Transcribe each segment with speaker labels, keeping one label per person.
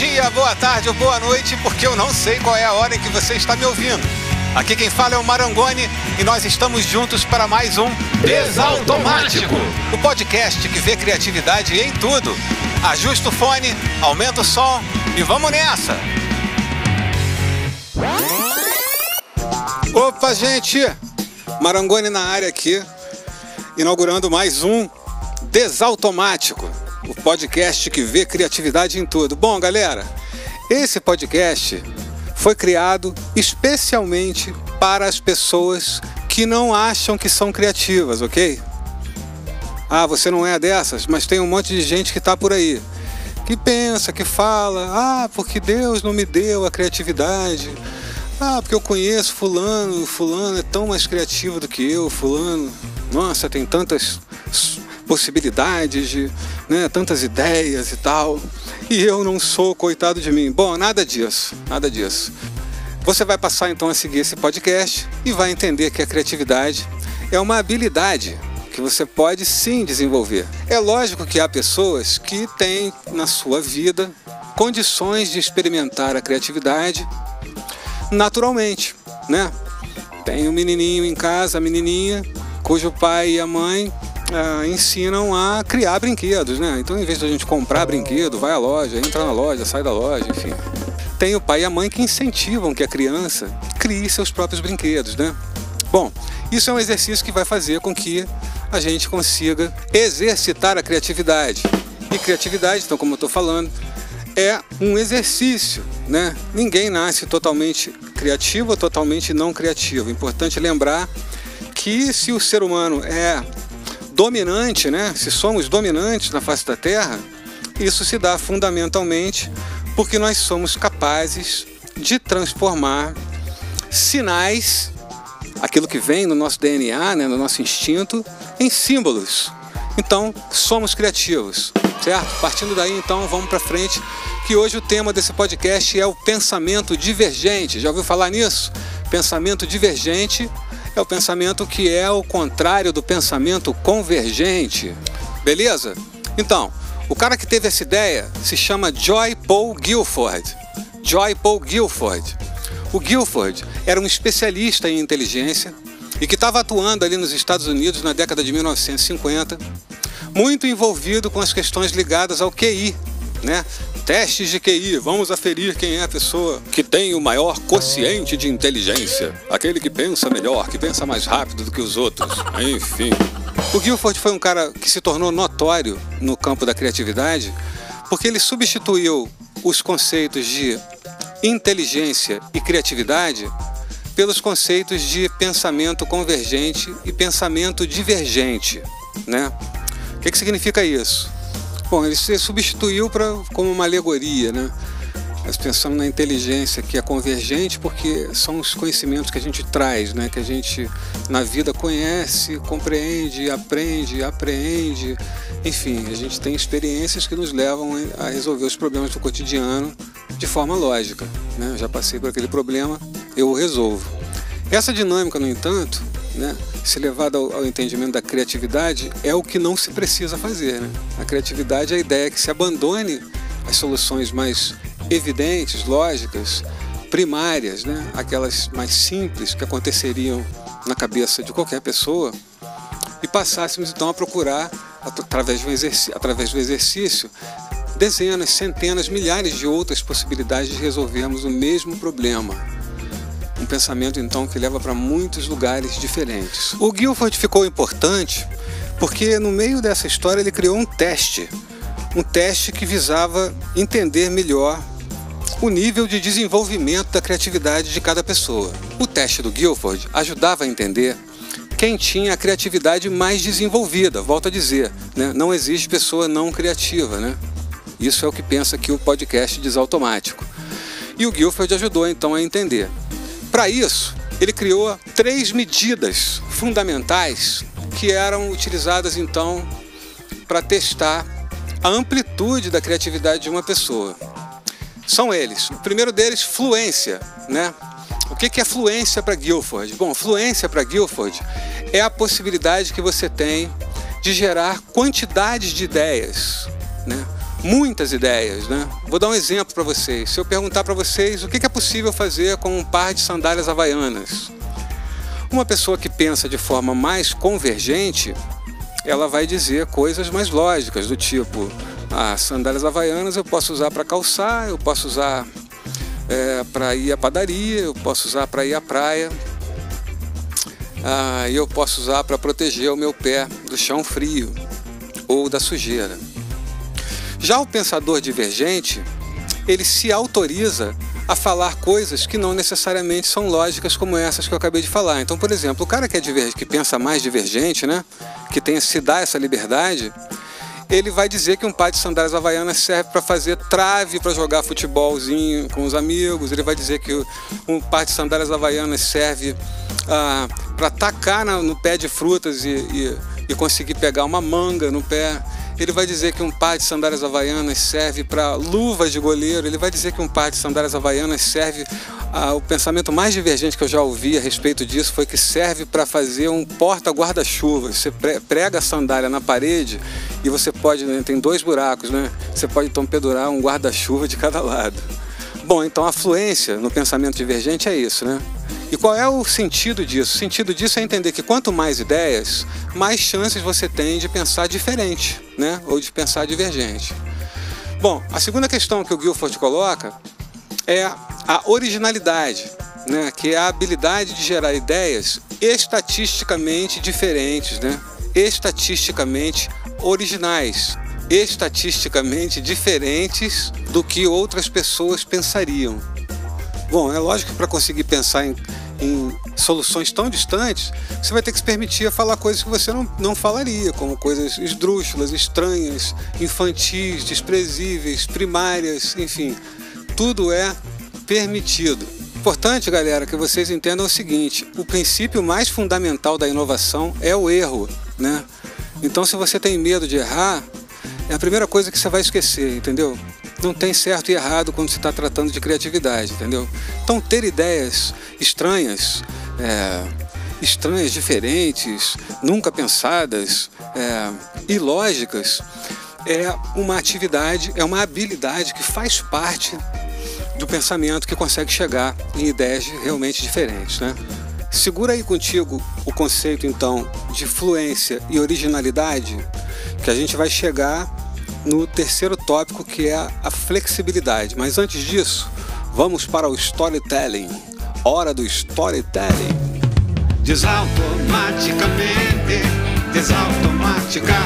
Speaker 1: dia, boa tarde ou boa noite, porque eu não sei qual é a hora em que você está me ouvindo. Aqui quem fala é o Marangoni e nós estamos juntos para mais um Desautomático, o podcast que vê criatividade em tudo. Ajusta o fone, aumenta o som e vamos nessa! Opa, gente! Marangoni na área aqui, inaugurando mais um Desautomático o podcast que vê criatividade em tudo. Bom, galera, esse podcast foi criado especialmente para as pessoas que não acham que são criativas, ok? Ah, você não é dessas, mas tem um monte de gente que está por aí. Que pensa, que fala, ah, porque Deus não me deu a criatividade. Ah, porque eu conheço fulano, fulano é tão mais criativo do que eu, fulano. Nossa, tem tantas possibilidades, de né, tantas ideias e tal. E eu não sou coitado de mim. Bom, nada disso, nada disso. Você vai passar então a seguir esse podcast e vai entender que a criatividade é uma habilidade que você pode sim desenvolver. É lógico que há pessoas que têm na sua vida condições de experimentar a criatividade naturalmente, né? Tem um menininho em casa, a menininha, cujo pai e a mãe uh, ensinam a criar brinquedos, né? Então, em vez de a gente comprar brinquedo, vai à loja, entra na loja, sai da loja, enfim. Tem o pai e a mãe que incentivam que a criança crie seus próprios brinquedos, né? Bom, isso é um exercício que vai fazer com que a gente consiga exercitar a criatividade. E criatividade, então, como eu estou falando, é um exercício, né? Ninguém nasce totalmente criativo ou totalmente não criativo. Importante lembrar que se o ser humano é dominante, né? se somos dominantes na face da Terra, isso se dá fundamentalmente porque nós somos capazes de transformar sinais, aquilo que vem no nosso DNA, né, no nosso instinto, em símbolos. Então, somos criativos, certo? Partindo daí, então, vamos para frente, que hoje o tema desse podcast é o pensamento divergente. Já ouviu falar nisso? Pensamento divergente é o pensamento que é o contrário do pensamento convergente. Beleza? Então, o cara que teve essa ideia se chama Joy Paul Guilford. Joy Paul Guilford. O Guilford era um especialista em inteligência e que estava atuando ali nos Estados Unidos na década de 1950, muito envolvido com as questões ligadas ao QI, né? Testes de QI, vamos aferir quem é a pessoa que tem o maior quociente de inteligência. Aquele que pensa melhor, que pensa mais rápido do que os outros. Enfim. O Guilford foi um cara que se tornou notório no campo da criatividade porque ele substituiu os conceitos de inteligência e criatividade pelos conceitos de pensamento convergente e pensamento divergente. Né? O que, que significa isso? Bom, ele se substituiu pra, como uma alegoria, né? Mas pensando na inteligência que é convergente, porque são os conhecimentos que a gente traz, né? que a gente na vida conhece, compreende, aprende, apreende. Enfim, a gente tem experiências que nos levam a resolver os problemas do cotidiano de forma lógica. Né? Eu já passei por aquele problema, eu o resolvo. Essa dinâmica, no entanto, né, se levado ao, ao, entendimento da criatividade, é o que não se precisa fazer. Né? A criatividade é a ideia que se abandone as soluções mais evidentes, lógicas, primárias, né? aquelas mais simples que aconteceriam na cabeça de qualquer pessoa, e passássemos então a procurar, através do, exercício, através do exercício, dezenas, centenas, milhares de outras possibilidades de resolvermos o mesmo problema pensamento então que leva para muitos lugares diferentes. O Guilford ficou importante porque no meio dessa história ele criou um teste, um teste que visava entender melhor o nível de desenvolvimento da criatividade de cada pessoa. O teste do Guilford ajudava a entender quem tinha a criatividade mais desenvolvida. Volto a dizer, né? não existe pessoa não criativa. Né? Isso é o que pensa aqui o podcast Desautomático. E o Guilford ajudou então a entender. Para isso, ele criou três medidas fundamentais que eram utilizadas então para testar a amplitude da criatividade de uma pessoa. São eles. O primeiro deles, fluência, né? O que é fluência para Guilford? Bom, fluência para Guilford é a possibilidade que você tem de gerar quantidades de ideias, né? Muitas ideias, né? Vou dar um exemplo para vocês. Se eu perguntar para vocês o que é possível fazer com um par de sandálias havaianas, uma pessoa que pensa de forma mais convergente, ela vai dizer coisas mais lógicas, do tipo: ah, sandálias havaianas eu posso usar para calçar, eu posso usar é, para ir à padaria, eu posso usar para ir à praia, ah, eu posso usar para proteger o meu pé do chão frio ou da sujeira. Já o pensador divergente, ele se autoriza a falar coisas que não necessariamente são lógicas como essas que eu acabei de falar. Então, por exemplo, o cara que é que pensa mais divergente, né, que tem se dá essa liberdade, ele vai dizer que um par de sandálias havaianas serve para fazer trave para jogar futebolzinho com os amigos. Ele vai dizer que um par de sandálias havaianas serve ah, para tacar no pé de frutas e, e, e conseguir pegar uma manga no pé. Ele vai dizer que um par de sandálias havaianas serve para luvas de goleiro. Ele vai dizer que um par de sandálias havaianas serve. Ah, o pensamento mais divergente que eu já ouvi a respeito disso foi que serve para fazer um porta-guarda-chuva. Você prega a sandália na parede e você pode, né, tem dois buracos, né? Você pode então pendurar um guarda-chuva de cada lado. Bom, então a fluência no pensamento divergente é isso, né? E qual é o sentido disso? O sentido disso é entender que quanto mais ideias, mais chances você tem de pensar diferente, né? Ou de pensar divergente. Bom, a segunda questão que o Guilford coloca é a originalidade, né? Que é a habilidade de gerar ideias estatisticamente diferentes, né? Estatisticamente originais, estatisticamente diferentes do que outras pessoas pensariam. Bom, é lógico que para conseguir pensar em, em, soluções tão distantes, você vai ter que se permitir a falar coisas que você não, não falaria, como coisas esdrúxulas, estranhas, infantis, desprezíveis, primárias, enfim. Tudo é permitido. Importante, galera, que vocês entendam o seguinte: o princípio mais fundamental da inovação é o erro, né? Então, se você tem medo de errar, é a primeira coisa que você vai esquecer, entendeu? Não tem certo e errado quando se está tratando de criatividade, entendeu? Então, ter ideias estranhas, é, estranhas, diferentes, nunca pensadas, é, ilógicas, é uma atividade, é uma habilidade que faz parte do pensamento que consegue chegar em ideias realmente diferentes, né? Segura aí contigo o conceito então de fluência e originalidade, que a gente vai chegar no terceiro tópico que é a flexibilidade. Mas antes disso, vamos para o storytelling. Hora do storytelling.
Speaker 2: Desautomaticamente, desautomaticamente.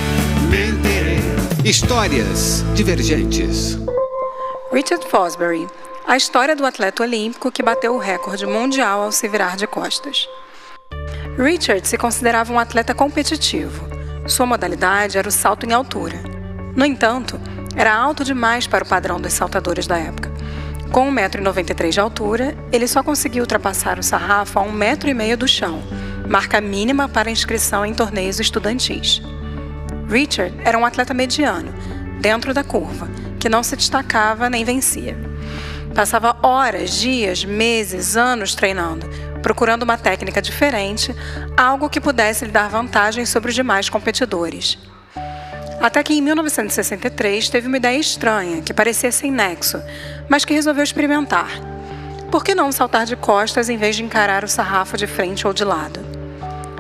Speaker 2: Histórias divergentes.
Speaker 3: Richard Fosbury, a história do atleta olímpico que bateu o recorde mundial ao se virar de costas. Richard se considerava um atleta competitivo. Sua modalidade era o salto em altura. No entanto, era alto demais para o padrão dos saltadores da época. Com 1,93m de altura, ele só conseguiu ultrapassar o sarrafo a 1,5m do chão, marca mínima para inscrição em torneios estudantis. Richard era um atleta mediano, dentro da curva, que não se destacava nem vencia. Passava horas, dias, meses, anos treinando, procurando uma técnica diferente, algo que pudesse lhe dar vantagem sobre os demais competidores. Até que em 1963 teve uma ideia estranha, que parecia sem nexo, mas que resolveu experimentar. Por que não saltar de costas em vez de encarar o sarrafo de frente ou de lado?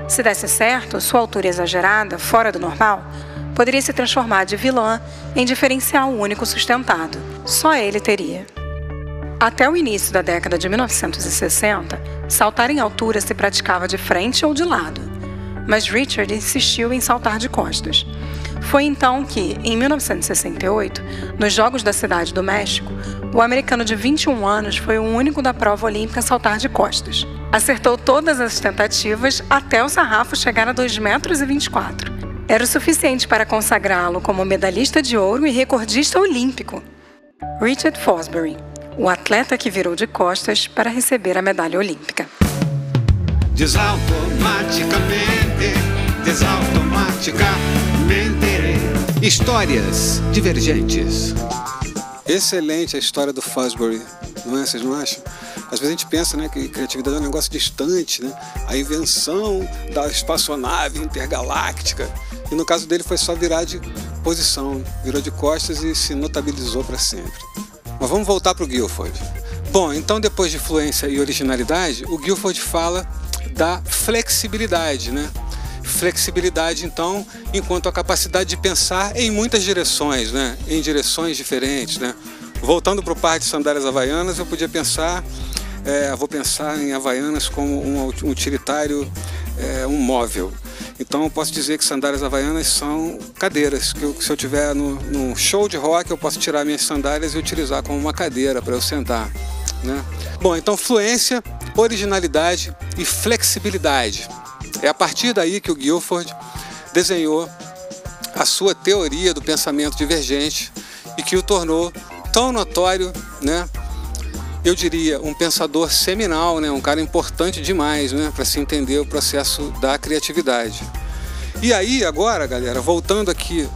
Speaker 3: Se desse certo, sua altura exagerada, fora do normal, poderia se transformar de vilã em diferencial único sustentado. Só ele teria. Até o início da década de 1960, saltar em altura se praticava de frente ou de lado. Mas Richard insistiu em saltar de costas. Foi então que, em 1968, nos Jogos da Cidade do México, o americano de 21 anos foi o único da prova olímpica a saltar de costas. Acertou todas as tentativas até o sarrafo chegar a 2,24 metros. Era o suficiente para consagrá-lo como medalhista de ouro e recordista olímpico. Richard Fosbury, o atleta que virou de costas para receber a medalha olímpica.
Speaker 2: Desautomaticamente, desautomaticamente. Histórias divergentes.
Speaker 1: Excelente a história do Fosbury, não é? Vocês não acham? Às vezes a gente pensa né, que criatividade é um negócio distante, né? A invenção da espaçonave intergaláctica. E no caso dele foi só virar de posição, virou de costas e se notabilizou para sempre. Mas vamos voltar para o Guilford. Bom, então depois de fluência e originalidade, o Guilford fala da flexibilidade, né? Flexibilidade, então, enquanto a capacidade de pensar em muitas direções, né? Em direções diferentes, né? Voltando para o par de sandálias havaianas, eu podia pensar, é, vou pensar em havaianas como um utilitário, é, um móvel. Então eu posso dizer que sandálias havaianas são cadeiras, que eu, se eu tiver no, no, show de rock eu posso tirar minhas sandálias e utilizar como uma cadeira para eu sentar. Né? Bom, então fluência, originalidade e flexibilidade. É a partir daí que o Guilford desenhou a sua teoria do pensamento divergente e que o tornou tão notório, né? Eu diria um pensador seminal, né? Um cara importante demais, né? Para se entender o processo da criatividade. E aí agora, galera, voltando aqui,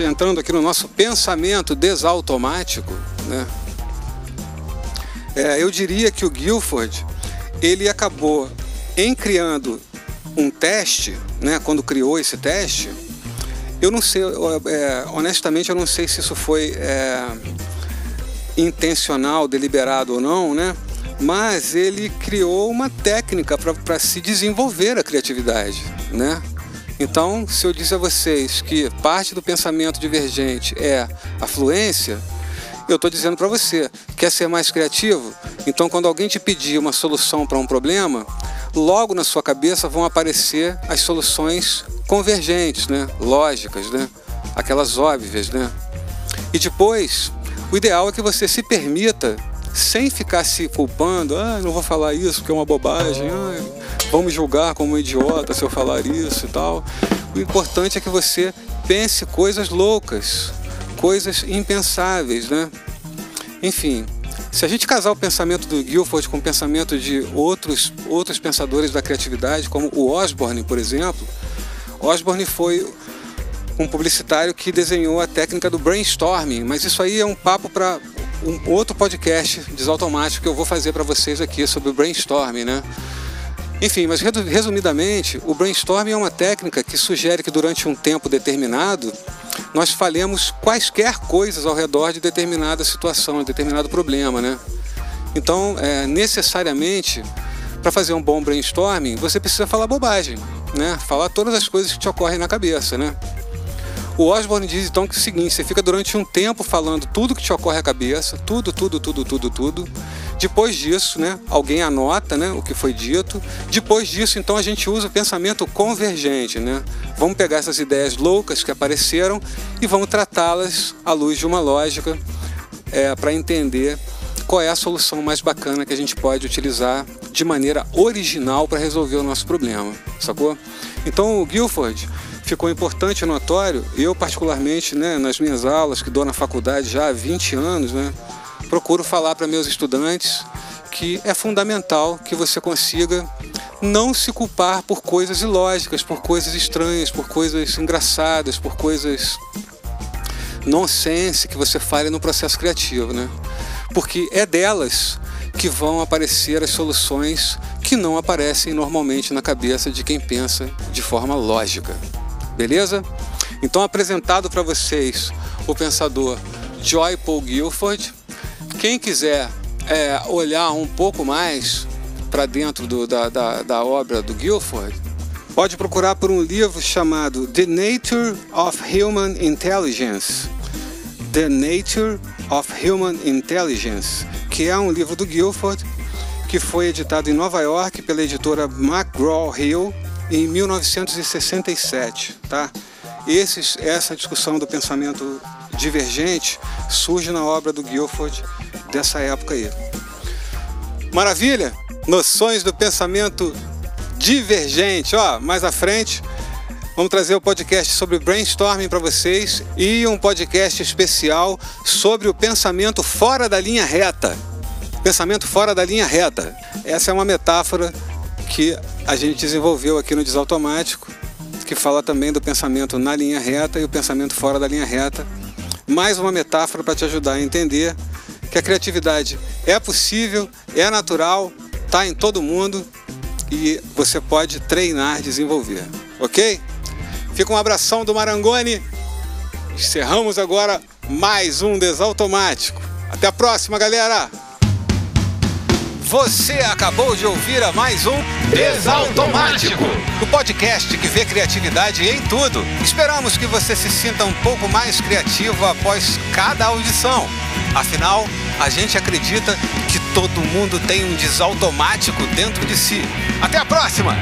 Speaker 1: entrando aqui no nosso pensamento desautomático, né? É, eu diria que o Guilford ele acabou em criando um teste, né? Quando criou esse teste, eu não sei, é, honestamente, eu não sei se isso foi é, intencional, deliberado ou não, né? Mas ele criou uma técnica para se desenvolver a criatividade, né? Então, se eu disser a vocês que parte do pensamento divergente é a fluência, eu estou dizendo para você, quer ser mais criativo? Então, quando alguém te pedir uma solução para um problema, logo na sua cabeça vão aparecer as soluções convergentes, né? lógicas, né? aquelas óbvias. Né? E depois, o ideal é que você se permita, sem ficar se culpando, ah, não vou falar isso porque é uma bobagem, ah, me julgar como um idiota se eu falar isso e tal. O importante é que você pense coisas loucas, coisas impensáveis, né? Enfim, se a gente casar o pensamento do Guilford com o pensamento de outros, outros pensadores da criatividade, como o Osborne, por exemplo, Osborne foi um publicitário que desenhou a técnica do brainstorming, mas isso aí é um papo para um outro podcast desautomático que eu vou fazer para vocês aqui sobre o brainstorming, né? Enfim, mas resumidamente, o brainstorming é uma técnica que sugere que durante um tempo determinado nós falemos quaisquer coisas ao redor de determinada situação, de determinado problema, né? Então, é, necessariamente, para fazer um bom brainstorming, você precisa falar bobagem, né? Falar todas as coisas que te ocorrem na cabeça, né? O Osborne diz então que é o seguinte: você fica durante um tempo falando tudo que te ocorre à cabeça, tudo, tudo, tudo, tudo, tudo. Depois disso, né, alguém anota né, o que foi dito. Depois disso, então, a gente usa o pensamento convergente. Né? Vamos pegar essas ideias loucas que apareceram e vamos tratá-las à luz de uma lógica é, para entender qual é a solução mais bacana que a gente pode utilizar de maneira original para resolver o nosso problema, sacou? Então o Guilford ficou importante e notório, eu particularmente, né, nas minhas aulas que dou na faculdade já há 20 anos, né, procuro falar para meus estudantes que é fundamental que você consiga não se culpar por coisas ilógicas, por coisas estranhas, por coisas engraçadas, por coisas nonsense que você fale no processo criativo, né? Porque é delas que vão aparecer as soluções que não aparecem normalmente na cabeça de quem pensa de forma lógica. Beleza? Então, apresentado para vocês o pensador Joy Paul Guilford. Quem quiser é, olhar um pouco mais para dentro do, da, da, da obra do Guilford, pode procurar por um livro chamado The Nature of Human Intelligence. The Nature of Human Intelligence, que é um livro do Guilford que foi editado em Nova York pela editora McGraw-Hill em 1967, tá? Esses, essa discussão do pensamento divergente surge na obra do Guilford dessa época aí. Maravilha? Noções do pensamento divergente. Ó, mais à frente vamos trazer o um podcast sobre brainstorming para vocês e um podcast especial sobre o pensamento fora da linha reta. Pensamento fora da linha reta. Essa é uma metáfora que a gente desenvolveu aqui no Desautomático, que fala também do pensamento na linha reta e o pensamento fora da linha reta. Mais uma metáfora para te ajudar a entender que a criatividade é possível, é natural, está em todo mundo e você pode treinar, desenvolver. Ok? Fica um abração do Marangoni Encerramos agora mais um Desautomático. Até a próxima, galera! Você acabou de ouvir a mais um Desautomático, o podcast que vê criatividade em tudo. Esperamos que você se sinta um pouco mais criativo após cada audição. Afinal, a gente acredita que todo mundo tem um desautomático dentro de si. Até a próxima!